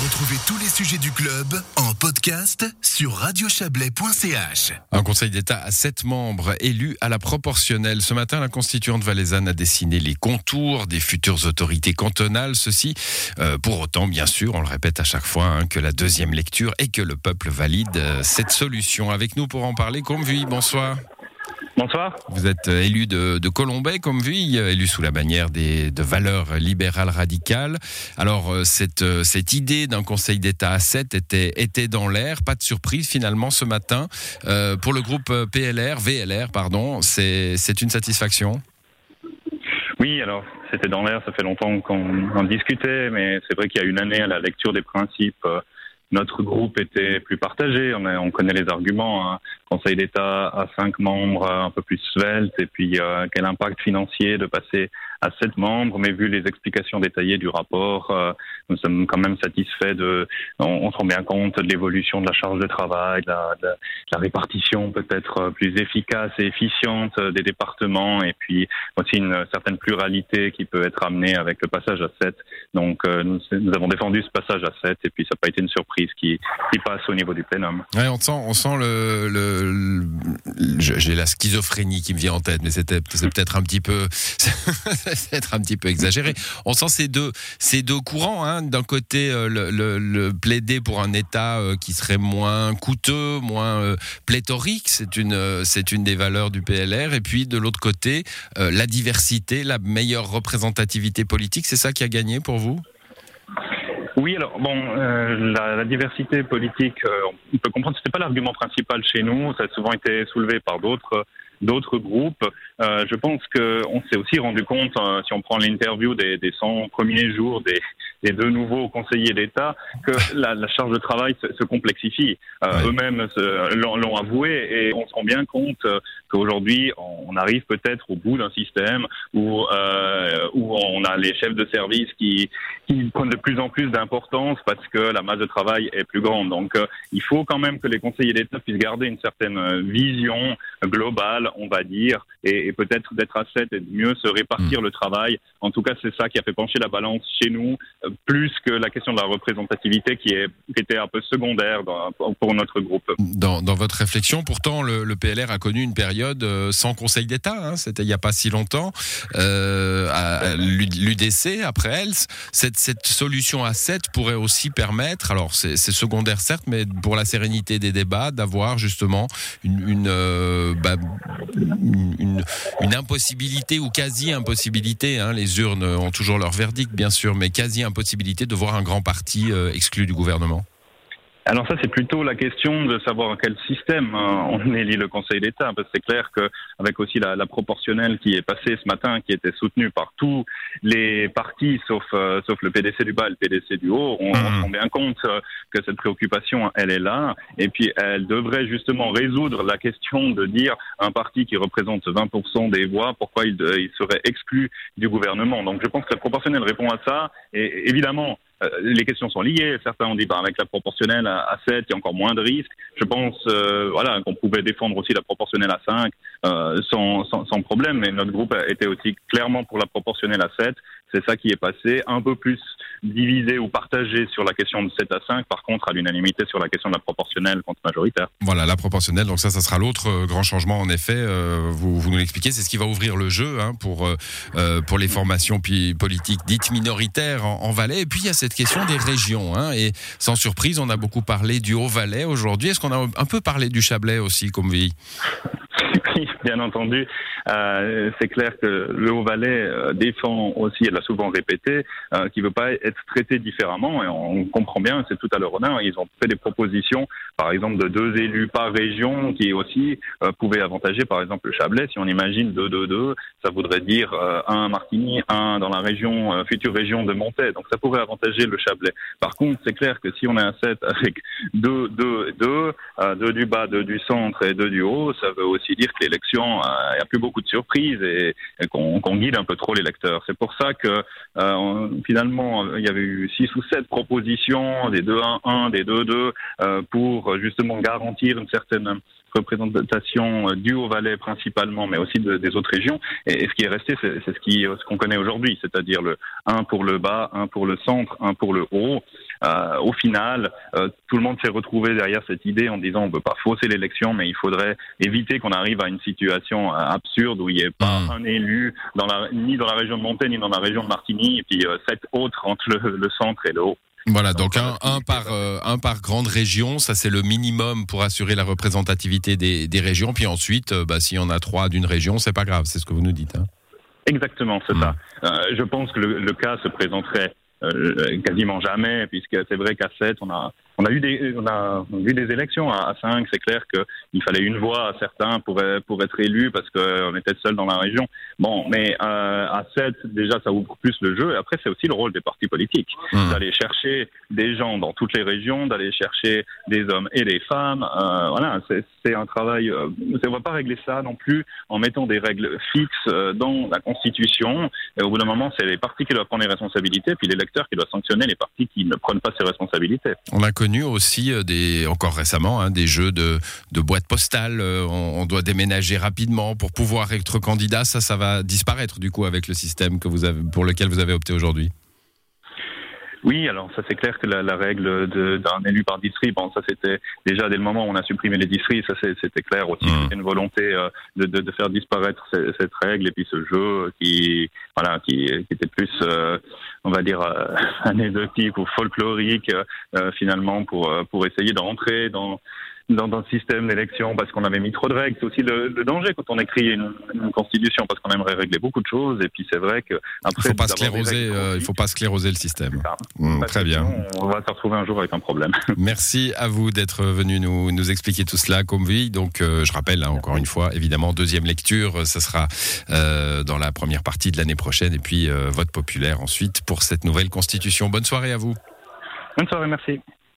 Retrouvez tous les sujets du club en podcast sur radiochablais.ch. Un conseil d'État à sept membres élus à la proportionnelle. Ce matin, la constituante valaisanne a dessiné les contours des futures autorités cantonales. Ceci, euh, pour autant, bien sûr, on le répète à chaque fois, hein, que la deuxième lecture et que le peuple valide euh, cette solution. Avec nous pour en parler, Comvui, bonsoir. Bonsoir. Vous êtes euh, élu de, de Colombay, comme vie, euh, élu sous la bannière des, de valeurs libérales radicales. Alors, euh, cette, cette idée d'un Conseil d'État à 7 était, était dans l'air. Pas de surprise, finalement, ce matin. Euh, pour le groupe PLR, VLR, pardon, c'est une satisfaction? Oui, alors, c'était dans l'air, ça fait longtemps qu'on en discutait, mais c'est vrai qu'il y a une année à la lecture des principes notre groupe était plus partagé. On, a, on connaît les arguments. Hein. Conseil d'État à cinq membres, un peu plus svelte, et puis euh, quel impact financier de passer à sept membres. Mais vu les explications détaillées du rapport, euh, nous sommes quand même satisfaits de. On, on se rend bien compte de l'évolution de la charge de travail, de la, de la répartition peut-être plus efficace et efficiente des départements, et puis aussi une certaine pluralité qui peut être amenée avec le passage à sept. Donc euh, nous, nous avons défendu ce passage à sept, et puis ça n'a pas été une surprise qui, qui passe au niveau du plénum. Ouais, on sent, on sent le, le, le j'ai la schizophrénie qui me vient en tête, mais c'était c'est peut-être un petit peu, être un petit peu exagéré. On sent ces deux, ces deux courants. Hein. D'un côté, euh, le, le, plaider pour un État euh, qui serait moins coûteux, moins euh, pléthorique, c'est une, c'est une des valeurs du PLR. Et puis de l'autre côté, la diversité, la meilleure représentativité politique, c'est ça qui a gagné pour vous? Oui, alors bon, la, diversité politique, on peut comprendre, c'était pas l'argument principal chez nous. Ça a souvent été soulevé par d'autres d'autres groupes. Euh, je pense qu'on s'est aussi rendu compte, euh, si on prend l'interview des, des 100 premiers jours des, des deux nouveaux conseillers d'État, que la, la, charge de travail se, se complexifie. Euh. Eux-mêmes l'ont avoué et on se rend bien compte qu'aujourd'hui, on arrive peut-être au bout d'un système où, euh, où on a les chefs de service qui, qui prennent de plus en plus d'importance parce que la masse de travail est plus grande. Donc, euh, il faut quand même que les conseillers d'État puissent garder une certaine vision globale, on va dire, et, et peut-être d'être à 7 et de mieux se répartir mmh. le travail. En tout cas, c'est ça qui a fait pencher la balance chez nous, euh, plus que la question de la représentativité qui, est, qui était un peu secondaire dans, pour notre groupe. Dans, dans votre réflexion, pourtant, le, le, PLR a connu une période euh, sans conseil d'État, hein, c'était il n'y a pas si longtemps, euh, à l'UDC, après ELS. Cette, cette solution à 7 pourrait aussi permettre, alors c'est secondaire certes, mais pour la sérénité des débats, d'avoir justement une, une, euh, bah, une, impossibilité ou quasi-impossibilité, hein, les urnes ont toujours leur verdict bien sûr, mais quasi-impossibilité de voir un grand parti euh, exclu du gouvernement alors ça, c'est plutôt la question de savoir quel système hein, on élit le Conseil d'État, parce que c'est clair qu'avec aussi la, la, proportionnelle qui est passée ce matin, qui était soutenue par tous les partis, sauf, euh, sauf le PDC du bas et le PDC du haut, on, mmh. on se rend bien compte euh, que cette préoccupation, elle est là, et puis elle devrait justement résoudre la question de dire un parti qui représente 20% des voix, pourquoi il, il serait exclu du gouvernement. Donc je pense que la proportionnelle répond à ça, et évidemment, euh, les questions sont liées. Certains ont dit, bah, avec la proportionnelle à, à 7, il y a encore moins de risques. Je pense, euh, voilà, qu'on pouvait défendre aussi la proportionnelle à 5 euh, sans, sans, sans, problème. Mais notre groupe était aussi clairement pour la proportionnelle à 7. C'est ça qui est passé. Un peu plus divisé ou partagé sur la question de 7 à 5, par contre à l'unanimité sur la question de la proportionnelle contre majoritaire. Voilà, la proportionnelle, donc ça, ça sera l'autre euh, grand changement en effet, euh, vous, vous nous l'expliquez, c'est ce qui va ouvrir le jeu hein, pour, euh, pour les formations politiques dites minoritaires en, en, Valais. Et puis il y a cette question des régions, hein, et sans surprise, on a beaucoup parlé du Haut-Valais aujourd'hui. Est-ce qu'on a un peu parlé du Chablais aussi, comme bien entendu. Euh, c'est clair que le Haut-Valais euh, défend aussi, elle l'a souvent répété, euh, qu'il ne veut pas être traité différemment. Et on comprend bien, c'est tout à leur honneur. Ils ont fait des propositions, par exemple, de deux élus par région qui aussi pouvaient avantager, par exemple, le Chablais. Si on imagine deux, deux, deux, ça voudrait dire un à Martigny, un dans la région, future région de Montaix. Donc ça pourrait avantager le Chablais. Par contre, c'est clair que si on est un set avec deux, deux, deux, deux du bas, deux du centre et deux du haut, ça veut aussi dire que l'élection, il n'y a plus beaucoup de surprises et, qu'on qu guide un peu trop les lecteurs. C'est pour ça que euh, finalement, il y avait eu six ou sept propositions, des 2-1-1, des 2-2, euh, pour justement garantir une certaine représentation du Haut-Valais principalement, mais aussi de, des autres régions. Et, ce qui est resté, c'est ce qu'on ce qu'on connaît aujourd'hui, c'est-à-dire le 1 pour le bas, 1 pour le centre, 1 pour le haut. Euh, au final, tout le monde s'est retrouvé derrière cette idée en disant on ne peut pas fausser l'élection, mais il faudrait éviter qu'on arrive à une situation absurde où il n'y ait pas mmh. un élu dans la, ni dans la région de Montaigne ni dans la région de Martigny, et puis sept autres entre le centre et le haut. Voilà, donc un, un par euh, un par grande région, ça c'est le minimum pour assurer la représentativité des, des régions. Puis ensuite, euh, bah, s'il y en a trois d'une région, c'est pas grave, c'est ce que vous nous dites. Hein. Exactement, c'est ça. Hmm. Euh, je pense que le, le, cas se présenterait euh, quasiment jamais, puisque c'est vrai qu'à 7, on a, on a eu des, on a vu des élections. À 5, c'est clair qu'il fallait une voix à certains pour, pour être élus parce qu'on était seul dans la région. Bon, mais euh, à 7, déjà, ça ouvre plus le jeu. Et après, c'est aussi le rôle des partis politiques mmh. d'aller chercher des gens dans toutes les régions, d'aller chercher des hommes et des femmes. Euh, voilà, c'est un travail. Euh, on ne va pas régler ça non plus en mettant des règles fixes euh, dans la Constitution. Et au bout d'un moment, c'est les partis qui doivent prendre les responsabilités, puis l'électeur qui doit sanctionner les partis qui ne prennent pas ses responsabilités. On a connu aussi euh, des, encore récemment hein, des jeux de, de boîtes postales. Euh, on, doit déménager rapidement pour pouvoir être candidat. Ça, ça va disparaître du coup avec le système pour lequel vous avez opté aujourd'hui. Oui, alors ça c'est clair que la, la règle d'un élu par district, bon ça c'était déjà dès le moment où on a supprimé les districts, ça c'était clair aussi, mmh. c'était une volonté euh, de, de, de, faire disparaître cette, cette, règle et puis ce jeu qui voilà qui, qui était plus euh, on va dire euh, anecdotique ou folklorique euh, finalement pour pour essayer de rentrer dans dans, le système d'élection parce qu'on avait mis trop de règles. C'est aussi le, le, danger quand on écrit une, une constitution parce qu'on aimerait régler beaucoup de choses. Et puis c'est vrai que après, il faut pas scléroser, euh, il faut pas scléroser le système. Mmh, très bien. On va se retrouver un jour avec un problème. Merci à vous d'être venu nous, nous expliquer tout cela comme vie. Donc euh, je rappelle hein, encore une fois, évidemment deuxième lecture, ça sera euh, dans la première partie de l'année prochaine et puis euh, vote populaire ensuite pour cette nouvelle constitution. Bonne soirée à vous. Bonne soirée, merci.